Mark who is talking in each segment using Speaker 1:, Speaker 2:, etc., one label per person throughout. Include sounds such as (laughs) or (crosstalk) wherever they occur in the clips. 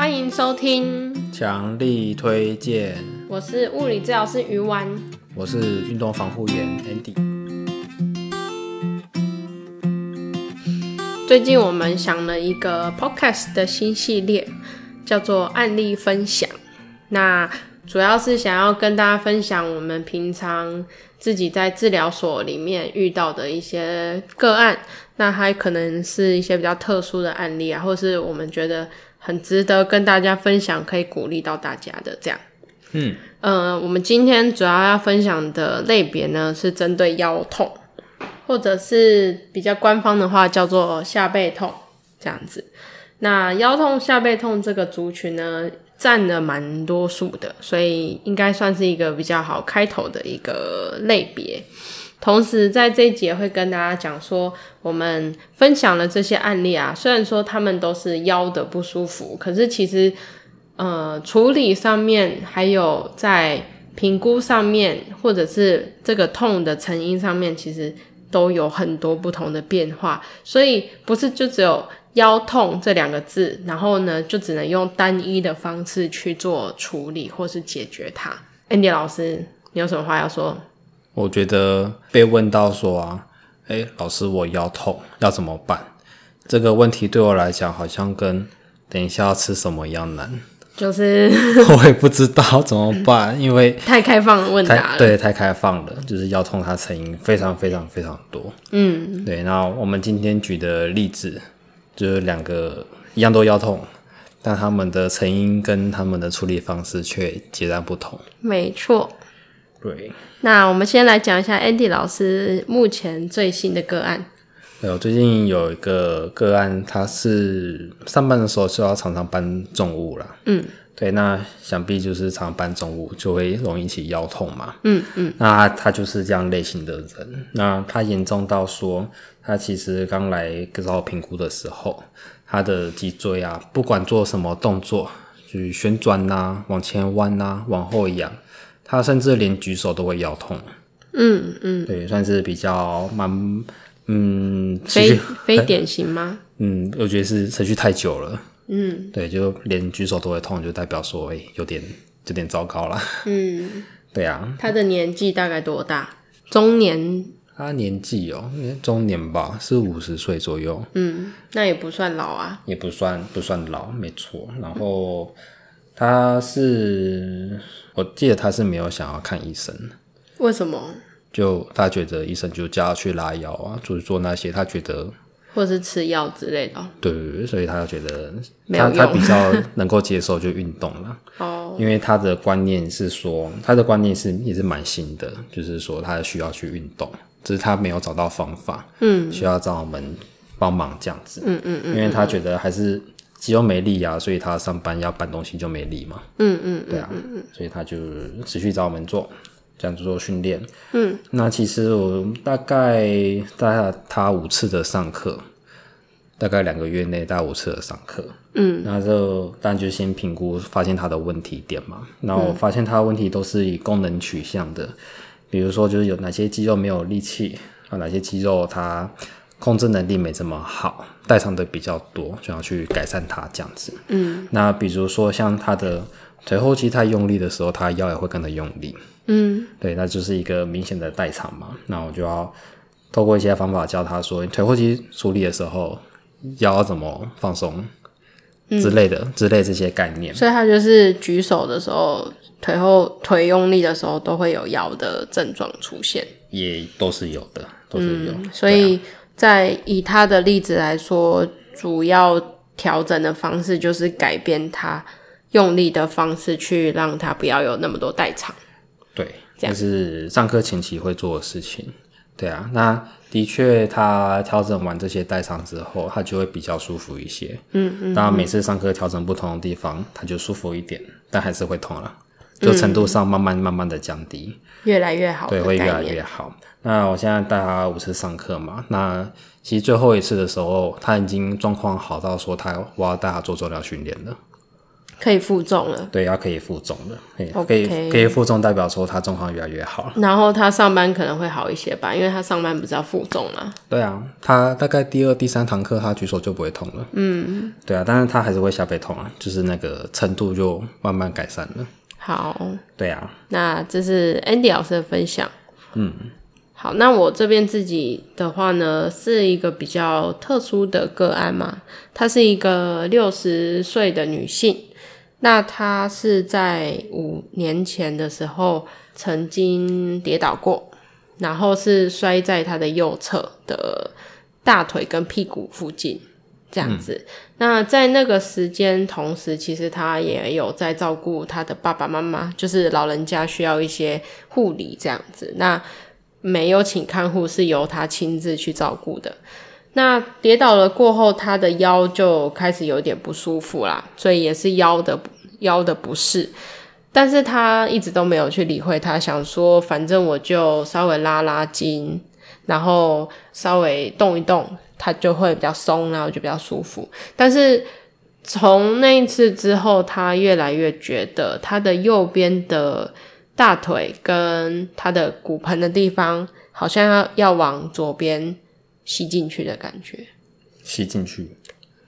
Speaker 1: 欢迎收听，
Speaker 2: 强力推荐。
Speaker 1: 我是物理治疗师鱼丸，
Speaker 2: 我是运动防护员 Andy。
Speaker 1: 最近我们想了一个 Podcast 的新系列，叫做案例分享。那主要是想要跟大家分享我们平常自己在治疗所里面遇到的一些个案，那还可能是一些比较特殊的案例啊，或是我们觉得很值得跟大家分享，可以鼓励到大家的这样。
Speaker 2: 嗯，
Speaker 1: 呃，我们今天主要要分享的类别呢，是针对腰痛，或者是比较官方的话叫做下背痛这样子。那腰痛、下背痛这个族群呢，占了蛮多数的，所以应该算是一个比较好开头的一个类别。同时，在这一节会跟大家讲说，我们分享了这些案例啊，虽然说他们都是腰的不舒服，可是其实，呃，处理上面还有在评估上面，或者是这个痛的成因上面，其实都有很多不同的变化，所以不是就只有。腰痛这两个字，然后呢，就只能用单一的方式去做处理或是解决它。Andy 老师，你有什么话要说？
Speaker 2: 我觉得被问到说啊，诶，老师，我腰痛要怎么办？这个问题对我来讲，好像跟等一下要吃什么一样难。
Speaker 1: 就是 (laughs)
Speaker 2: 我也不知道怎么办，因为 (laughs)
Speaker 1: 太开放的问答了。
Speaker 2: 对，太开放了，就是腰痛它成因非常非常非常多。嗯，对。那我们今天举的例子。就是两个一样都腰痛，但他们的成因跟他们的处理方式却截然不同。
Speaker 1: 没错，
Speaker 2: 对。
Speaker 1: 那我们先来讲一下 Andy 老师目前最新的个案。
Speaker 2: 对，我最近有一个个案，他是上班的时候就要常常搬重物啦。嗯。对，那想必就是常搬重物就会容易起腰痛嘛。嗯嗯，那他就是这样类型的人。那他严重到说，他其实刚来找我评估的时候，他的脊椎啊，不管做什么动作，就是旋转呐、啊、往前弯呐、啊、往后仰，他甚至连举手都会腰痛。嗯嗯，对，算是比较蛮嗯，
Speaker 1: 非非典型吗？(laughs)
Speaker 2: 嗯，我觉得是持续太久了。嗯，对，就连举手都会痛，就代表说，哎、欸，有点有点糟糕了。嗯，(laughs) 对啊。
Speaker 1: 他的年纪大概多大？中年？
Speaker 2: 他年纪哦，中年吧，是五十岁左右。
Speaker 1: 嗯，那也不算老啊。
Speaker 2: 也不算不算老，没错。然后他是，我记得他是没有想要看医生。
Speaker 1: 为什么？
Speaker 2: 就他觉得医生就叫他去拉腰啊，就是做那些他觉得。
Speaker 1: 或是吃药之类的，
Speaker 2: 对对对，所以他就觉得他他比较能够接受就运动了。(laughs) 哦，因为他的观念是说，他的观念是也是蛮新的，就是说他需要去运动，只是他没有找到方法，嗯，需要找我们帮忙这样子，嗯嗯嗯，因为他觉得还是肌肉没力啊，所以他上班要搬东西就没力嘛，嗯嗯，对啊，所以他就持续找我们做。这样子做训练，嗯，那其实我大概带他五次的上课，大概两个月内带五次的上课，嗯，那就当然就先评估，发现他的问题点嘛。那我发现他的问题都是以功能取向的，比如说就是有哪些肌肉没有力气，啊，哪些肌肉它控制能力没这么好，代偿的比较多，就要去改善它这样子。嗯，那比如说像他的腿后肌太用力的时候，他腰也会跟着用力。嗯，对，那就是一个明显的代偿嘛。那我就要透过一些方法教他说，腿后肌处理的时候腰怎么放松之类的，嗯、之类这些概念。
Speaker 1: 所以他就是举手的时候，腿后腿用力的时候都会有腰的症状出现，
Speaker 2: 也都是有的，都是有。嗯、
Speaker 1: 所以在以他的例子来说，主要调整的方式就是改变他用力的方式，去让他不要有那么多代偿。
Speaker 2: 对，这是上课前期会做的事情。对啊，那的确，他调整完这些代偿之后，他就会比较舒服一些。嗯嗯。当然，每次上课调整不同的地方，他就舒服一点，但还是会痛了，就程度上慢慢慢慢的降低，
Speaker 1: 越来越好。
Speaker 2: 对，会越来越好。那我现在带他五次上课嘛，那其实最后一次的时候，他已经状况好到说他我要带他做重量训练了。
Speaker 1: 可以负重了。
Speaker 2: 对，要可以负重了，可以可以可以负重，代表说他状况越来越好。
Speaker 1: 然后他上班可能会好一些吧，因为他上班不是要负重嘛？
Speaker 2: 对啊，他大概第二、第三堂课他举手就不会痛了。嗯，对啊，但是他还是会下背痛啊，就是那个程度就慢慢改善了。
Speaker 1: 好，
Speaker 2: 对啊，
Speaker 1: 那这是 Andy 老师的分享。嗯。好，那我这边自己的话呢，是一个比较特殊的个案嘛。她是一个六十岁的女性，那她是在五年前的时候曾经跌倒过，然后是摔在她的右侧的大腿跟屁股附近这样子。那在那个时间，同时其实他也有在照顾他的爸爸妈妈，就是老人家需要一些护理这样子。那没有请看护，是由他亲自去照顾的。那跌倒了过后，他的腰就开始有点不舒服啦，所以也是腰的腰的不适。但是他一直都没有去理会，他想说，反正我就稍微拉拉筋，然后稍微动一动，他就会比较松，然后就比较舒服。但是从那一次之后，他越来越觉得他的右边的。大腿跟他的骨盆的地方，好像要要往左边吸进去的感觉。
Speaker 2: 吸进去，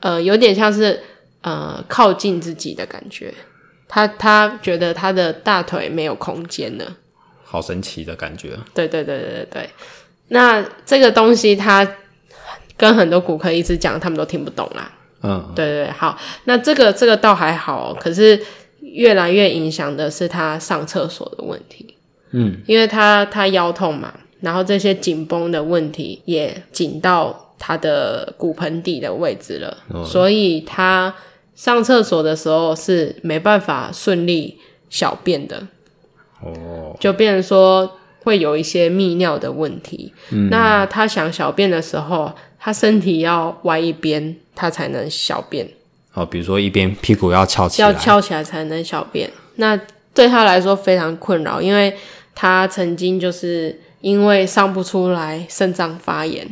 Speaker 1: 呃，有点像是呃靠近自己的感觉。他他觉得他的大腿没有空间了，
Speaker 2: 好神奇的感觉。
Speaker 1: 对对对对对对。那这个东西，他跟很多骨科医师讲，他们都听不懂啦。嗯，对对对。好，那这个这个倒还好，可是。越来越影响的是他上厕所的问题，嗯，因为他他腰痛嘛，然后这些紧绷的问题也紧到他的骨盆底的位置了，哦、所以他上厕所的时候是没办法顺利小便的，哦，就变成说会有一些泌尿的问题，嗯，那他想小便的时候，他身体要歪一边，他才能小便。
Speaker 2: 哦，比如说一边屁股要翘起来，
Speaker 1: 要翘起来才能小便，那对他来说非常困扰，因为他曾经就是因为上不出来，肾脏发炎，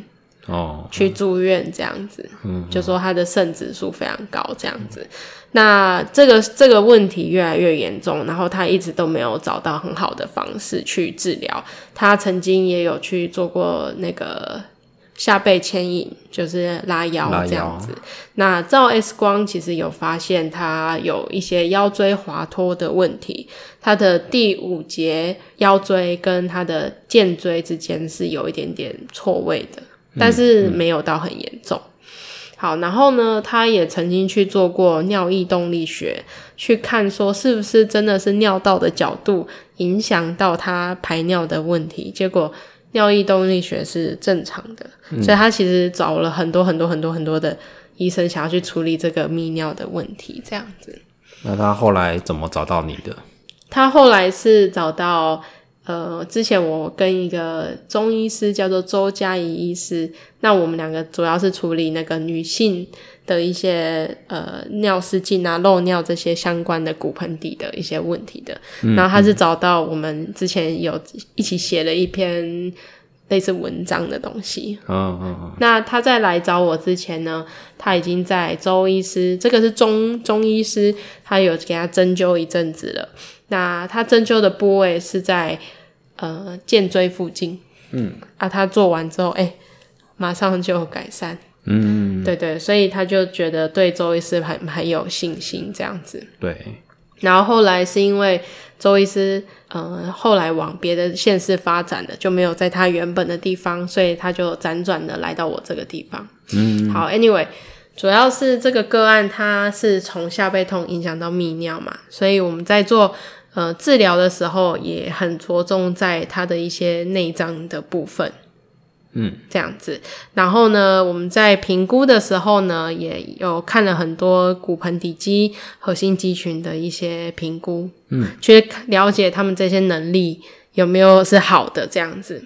Speaker 1: 哦，去住院这样子，嗯，就说他的肾指数非常高这样子，嗯、那这个这个问题越来越严重，然后他一直都没有找到很好的方式去治疗，他曾经也有去做过那个。下背牵引就是拉腰这样子，那照 X 光其实有发现他有一些腰椎滑脱的问题，他的第五节腰椎跟他的荐椎之间是有一点点错位的，但是没有到很严重。嗯嗯、好，然后呢，他也曾经去做过尿液动力学，去看说是不是真的是尿道的角度影响到他排尿的问题，结果。尿液动力学是正常的，嗯、所以他其实找了很多很多很多很多的医生，想要去处理这个泌尿的问题，这样子。
Speaker 2: 那他后来怎么找到你的？
Speaker 1: 他后来是找到，呃，之前我跟一个中医师叫做周佳怡医师，那我们两个主要是处理那个女性。的一些呃尿失禁啊、漏尿这些相关的骨盆底的一些问题的，嗯、然后他是找到我们之前有一起写了一篇类似文章的东西。那他在来找我之前呢，他已经在周医师，这个是中中医师，他有给他针灸一阵子了。那他针灸的部位是在呃肩椎附近。嗯。啊，他做完之后，哎、欸，马上就有改善。嗯，对对，所以他就觉得对周医师很很有信心这样子。
Speaker 2: 对，
Speaker 1: 然后后来是因为周医师，嗯、呃，后来往别的县市发展了，就没有在他原本的地方，所以他就辗转的来到我这个地方。嗯，好，Anyway，主要是这个个案，它是从下背痛影响到泌尿嘛，所以我们在做呃治疗的时候，也很着重在他的一些内脏的部分。嗯，这样子。然后呢，我们在评估的时候呢，也有看了很多骨盆底肌、核心肌群的一些评估，嗯，去了解他们这些能力有没有是好的这样子。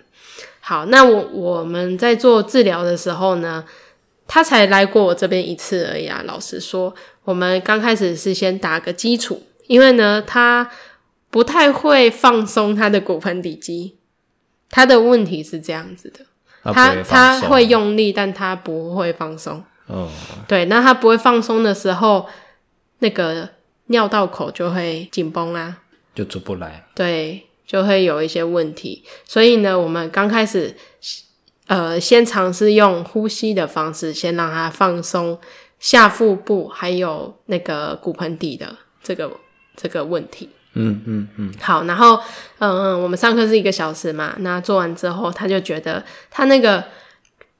Speaker 1: 好，那我我们在做治疗的时候呢，他才来过我这边一次而已啊。老实说，我们刚开始是先打个基础，因为呢，他不太会放松他的骨盆底肌，他的问题是这样子的。他他会用力，但他不会放松。哦，对，那他不会放松的时候，那个尿道口就会紧绷啦，
Speaker 2: 就出不来。
Speaker 1: 对，就会有一些问题。所以呢，我们刚开始，呃，先尝试用呼吸的方式，先让他放松下腹部，还有那个骨盆底的这个这个问题。
Speaker 2: 嗯嗯嗯。
Speaker 1: 好，然后，嗯嗯，我们上课是一个小时嘛，那做完之后，他就觉得他那个。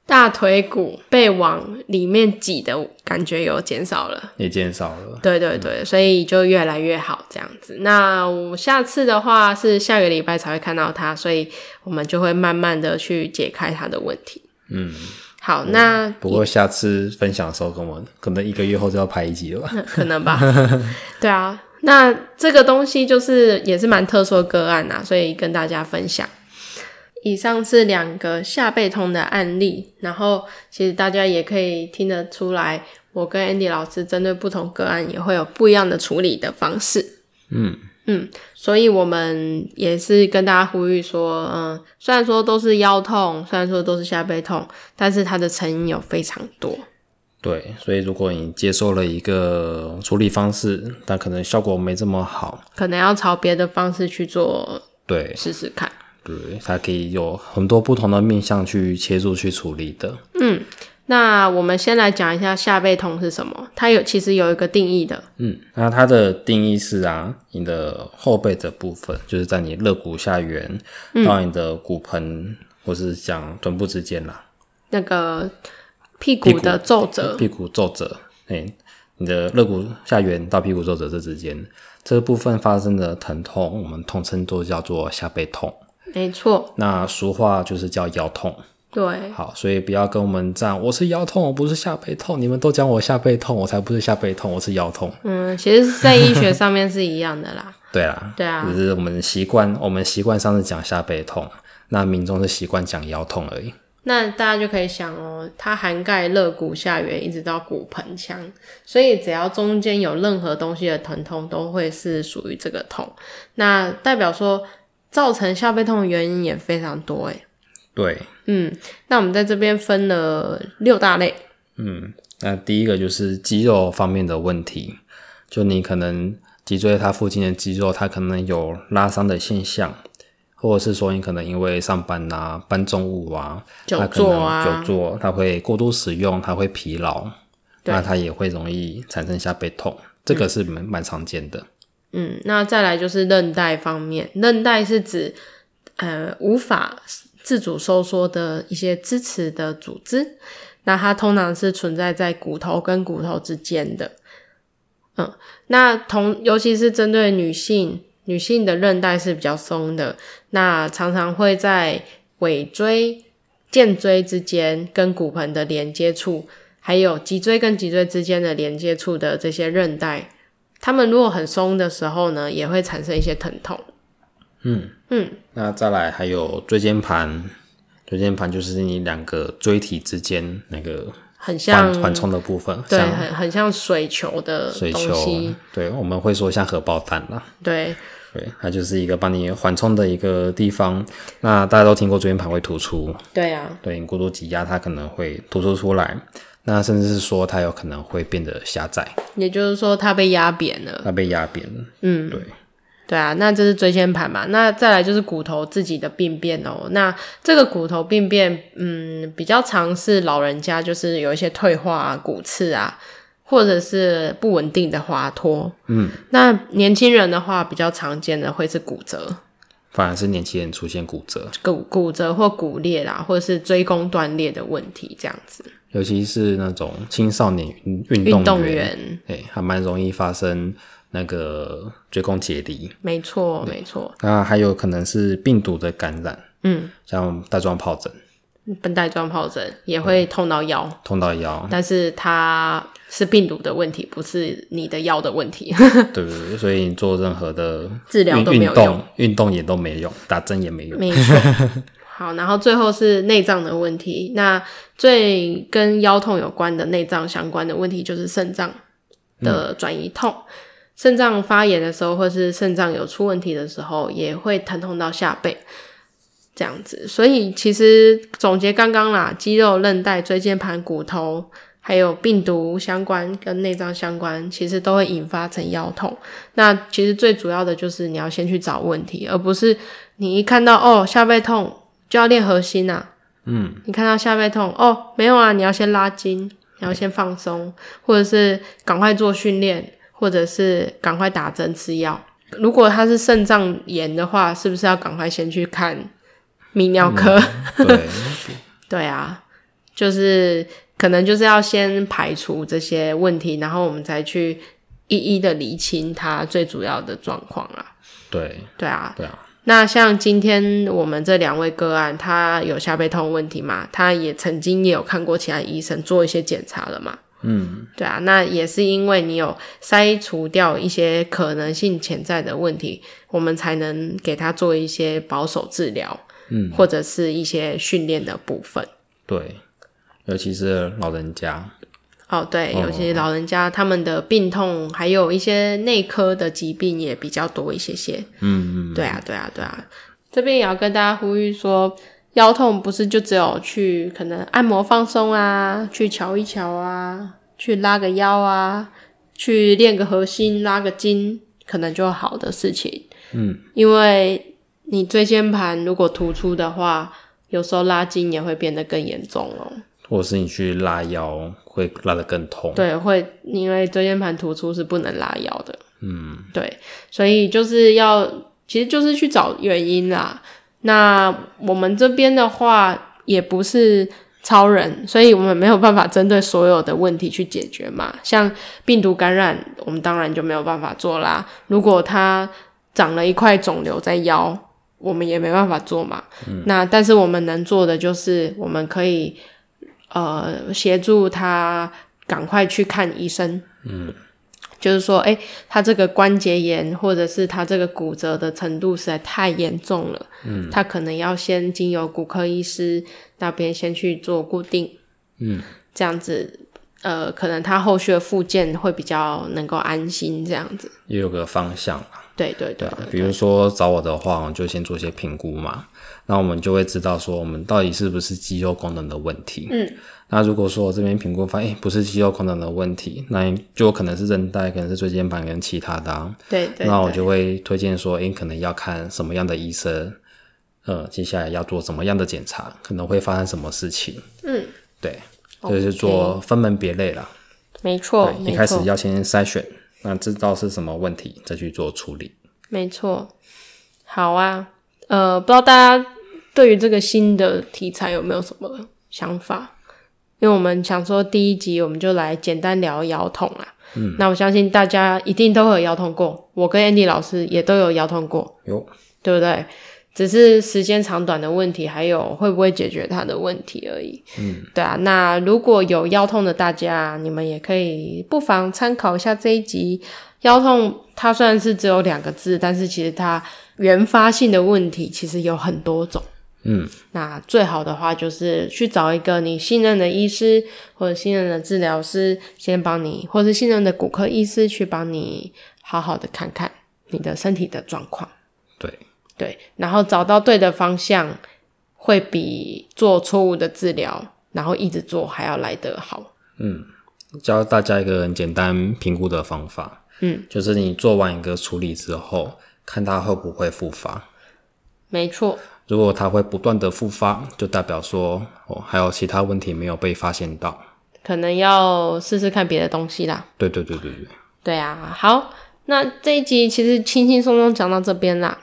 Speaker 1: 大腿骨被往里面挤的感觉有减少了，
Speaker 2: 也减少了。
Speaker 1: 对对对，嗯、所以就越来越好这样子。那我下次的话是下个礼拜才会看到他，所以我们就会慢慢的去解开他的问题。
Speaker 2: 嗯，
Speaker 1: 好，那
Speaker 2: 不过下次分享的时候跟我可能一个月后就要拍一集了吧？(laughs)
Speaker 1: 可能吧。(laughs) 对啊，那这个东西就是也是蛮特殊的个案啊，所以跟大家分享。以上是两个下背痛的案例，然后其实大家也可以听得出来，我跟 Andy 老师针对不同个案也会有不一样的处理的方式。
Speaker 2: 嗯
Speaker 1: 嗯，所以我们也是跟大家呼吁说，嗯，虽然说都是腰痛，虽然说都是下背痛，但是它的成因有非常多。
Speaker 2: 对，所以如果你接受了一个处理方式，但可能效果没这么好，
Speaker 1: 可能要朝别的方式去做，
Speaker 2: 对，
Speaker 1: 试试看。
Speaker 2: 对，它可以有很多不同的面向去切入去处理的。
Speaker 1: 嗯，那我们先来讲一下下背痛是什么？它有其实有一个定义的。
Speaker 2: 嗯，那它的定义是啊，你的后背的部分，就是在你肋骨下缘到你的骨盆，嗯、或是讲臀部之间啦。
Speaker 1: 那个屁股的皱褶，
Speaker 2: 屁股皱褶，哎，你的肋骨下缘到屁股皱褶这之间，这个部分发生的疼痛，我们统称都叫做下背痛。
Speaker 1: 没错，
Speaker 2: 那俗话就是叫腰痛。
Speaker 1: 对，
Speaker 2: 好，所以不要跟我们这样，我是腰痛，我不是下背痛。你们都讲我下背痛，我才不是下背痛，我是腰痛。
Speaker 1: 嗯，其实，在医学上面是一样的啦。(laughs)
Speaker 2: 对啦，
Speaker 1: 对啊，
Speaker 2: 只是我们习惯，我们习惯上是讲下背痛，那民众是习惯讲腰痛而已。
Speaker 1: 那大家就可以想哦，它涵盖肋骨下缘一直到骨盆腔，所以只要中间有任何东西的疼痛，都会是属于这个痛。那代表说。造成下背痛的原因也非常多诶。
Speaker 2: 对，
Speaker 1: 嗯，那我们在这边分了六大类。
Speaker 2: 嗯，那第一个就是肌肉方面的问题，就你可能脊椎它附近的肌肉它可能有拉伤的现象，或者是说你可能因为上班啊搬重物啊，
Speaker 1: 久坐啊，
Speaker 2: 久坐它会过度使用，它会疲劳，那它也会容易产生下背痛，这个是蛮蛮常见的。
Speaker 1: 嗯，那再来就是韧带方面，韧带是指呃无法自主收缩的一些支持的组织，那它通常是存在在骨头跟骨头之间的。嗯，那同尤其是针对女性，女性的韧带是比较松的，那常常会在尾椎、荐椎之间跟骨盆的连接处，还有脊椎跟脊椎之间的连接处的这些韧带。它们如果很松的时候呢，也会产生一些疼痛。
Speaker 2: 嗯
Speaker 1: 嗯，
Speaker 2: 那再来还有椎间盘，椎间盘就是你两个椎体之间那个
Speaker 1: 很像
Speaker 2: 缓冲的部分，对，
Speaker 1: 很很像水球的东西。
Speaker 2: 水球，对，我们会说像荷包蛋啦。
Speaker 1: 对
Speaker 2: 对，它就是一个帮你缓冲的一个地方。那大家都听过椎间盘会突出，
Speaker 1: 对啊，
Speaker 2: 对，你过度挤压它可能会突出出来。那甚至是说它有可能会变得狭窄，
Speaker 1: 也就是说它被压扁了。
Speaker 2: 它被压扁了。
Speaker 1: 嗯，
Speaker 2: 对，
Speaker 1: 对啊，那这是椎间盘嘛？那再来就是骨头自己的病变哦。那这个骨头病变，嗯，比较常是老人家就是有一些退化啊、骨刺啊，或者是不稳定的滑脱。
Speaker 2: 嗯，
Speaker 1: 那年轻人的话，比较常见的会是骨折，
Speaker 2: 反而是年轻人出现骨折、
Speaker 1: 骨骨折或骨裂啦，或者是椎弓断裂的问题，这样子。
Speaker 2: 尤其是那种青少年运运动员，对，还蛮容易发生那个椎弓解离。
Speaker 1: 没错，没错。
Speaker 2: 那还有可能是病毒的感染，
Speaker 1: 嗯，
Speaker 2: 像带状疱疹，
Speaker 1: 带状疱疹也会痛到腰，
Speaker 2: 痛到腰。
Speaker 1: 但是它是病毒的问题，不是你的腰的问题。(laughs)
Speaker 2: 对对对，所以你做任何的
Speaker 1: 治疗都没有用，
Speaker 2: 运动也都没用，打针也没用。
Speaker 1: 没错。(laughs) 好，然后最后是内脏的问题。那最跟腰痛有关的内脏相关的问题就是肾脏的转移痛。肾脏、嗯、发炎的时候，或是肾脏有出问题的时候，也会疼痛到下背这样子。所以其实总结刚刚啦，肌肉、韧带、椎间盘、骨头，还有病毒相关跟内脏相关，其实都会引发成腰痛。那其实最主要的就是你要先去找问题，而不是你一看到哦下背痛就要练核心啊。
Speaker 2: 嗯，
Speaker 1: 你看到下背痛哦没有啊，你要先拉筋，你要先放松，或者是赶快做训练，或者是赶快打针吃药。如果他是肾脏炎的话，是不是要赶快先去看泌尿科？
Speaker 2: 嗯、(laughs) 对，
Speaker 1: 对啊，就是。可能就是要先排除这些问题，然后我们才去一一的厘清它最主要的状况啊。
Speaker 2: 对，
Speaker 1: 对啊，
Speaker 2: 对啊。
Speaker 1: 那像今天我们这两位个案，他有下背痛问题嘛？他也曾经也有看过其他医生做一些检查了嘛？
Speaker 2: 嗯，
Speaker 1: 对啊。那也是因为你有筛除掉一些可能性潜在的问题，我们才能给他做一些保守治疗，
Speaker 2: 嗯，
Speaker 1: 或者是一些训练的部分。
Speaker 2: 对。尤其是老人家，
Speaker 1: 哦，对，尤其是老人家，他们的病痛还有一些内科的疾病也比较多一些些。
Speaker 2: 嗯嗯，
Speaker 1: 对啊，对啊，对啊。这边也要跟大家呼吁说，腰痛不是就只有去可能按摩放松啊，去瞧一瞧啊，去拉个腰啊，去练个核心、拉个筋，可能就好的事情。
Speaker 2: 嗯，
Speaker 1: 因为你椎间盘如果突出的话，有时候拉筋也会变得更严重哦。
Speaker 2: 或者是你去拉腰，会拉得更痛。
Speaker 1: 对，会因为椎间盘突出是不能拉腰的。
Speaker 2: 嗯，
Speaker 1: 对，所以就是要，其实就是去找原因啦。那我们这边的话也不是超人，所以我们没有办法针对所有的问题去解决嘛。像病毒感染，我们当然就没有办法做啦。如果它长了一块肿瘤在腰，我们也没办法做嘛。
Speaker 2: 嗯，
Speaker 1: 那但是我们能做的就是我们可以。呃，协助他赶快去看医生。
Speaker 2: 嗯，
Speaker 1: 就是说，诶，他这个关节炎或者是他这个骨折的程度实在太严重了。
Speaker 2: 嗯，
Speaker 1: 他可能要先经由骨科医师那边先去做固定。
Speaker 2: 嗯，
Speaker 1: 这样子，呃，可能他后续的复健会比较能够安心。这样子
Speaker 2: 也有个方向。
Speaker 1: 对对对，
Speaker 2: 比如说找我的话，我就先做一些评估嘛。那我们就会知道说，我们到底是不是肌肉功能的问题。
Speaker 1: 嗯，
Speaker 2: 那如果说我这边评估发现，诶，不是肌肉功能的问题，那就可能是韧带，可能是椎间盘跟其他的啊。
Speaker 1: 对，对对。
Speaker 2: 那我就会推荐说，诶，可能要看什么样的医生，呃，接下来要做什么样的检查，可能会发生什么事情。
Speaker 1: 嗯，
Speaker 2: 对，就是做分门别类啦。
Speaker 1: 没错，
Speaker 2: 一开始要先筛选。那知道是什么问题，再去做处理。
Speaker 1: 没错，好啊。呃，不知道大家对于这个新的题材有没有什么想法？因为我们想说第一集我们就来简单聊腰痛啊。嗯，那我相信大家一定都会有腰痛过，我跟 Andy 老师也都有腰痛过，
Speaker 2: 有，
Speaker 1: 对不对？只是时间长短的问题，还有会不会解决它的问题而已。
Speaker 2: 嗯，
Speaker 1: 对啊。那如果有腰痛的大家，你们也可以不妨参考一下这一集。腰痛它虽然是只有两个字，但是其实它原发性的问题其实有很多种。
Speaker 2: 嗯，
Speaker 1: 那最好的话就是去找一个你信任的医师或者信任的治疗师，先帮你，或是信任的骨科医师去帮你好好的看看你的身体的状
Speaker 2: 况。
Speaker 1: 对。然后找到对的方向，会比做错误的治疗，然后一直做还要来得好。
Speaker 2: 嗯，教大家一个很简单评估的方法。
Speaker 1: 嗯，
Speaker 2: 就是你做完一个处理之后，看它会不会复发。
Speaker 1: 没错。如
Speaker 2: 果它会不断的复发，就代表说哦，还有其他问题没有被发现到，
Speaker 1: 可能要试试看别的东西啦。
Speaker 2: 对对对对对。
Speaker 1: 对啊，好，那这一集其实轻轻松松讲到这边啦。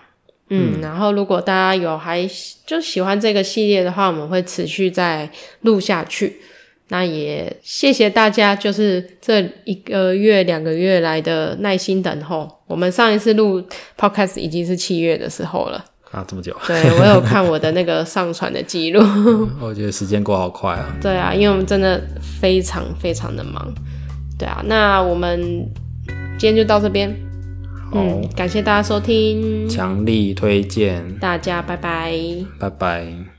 Speaker 1: 嗯，然后如果大家有还就喜欢这个系列的话，我们会持续再录下去。那也谢谢大家，就是这一个月两个月来的耐心等候。我们上一次录 podcast 已经是七月的时候了
Speaker 2: 啊，这么久？
Speaker 1: 对，我有看我的那个上传的记录，(laughs)
Speaker 2: 我觉得时间过好快啊。
Speaker 1: 对啊，因为我们真的非常非常的忙。对啊，那我们今天就到这边。嗯，感谢大家收听，
Speaker 2: 强力推荐，
Speaker 1: 大家拜拜，
Speaker 2: 拜拜。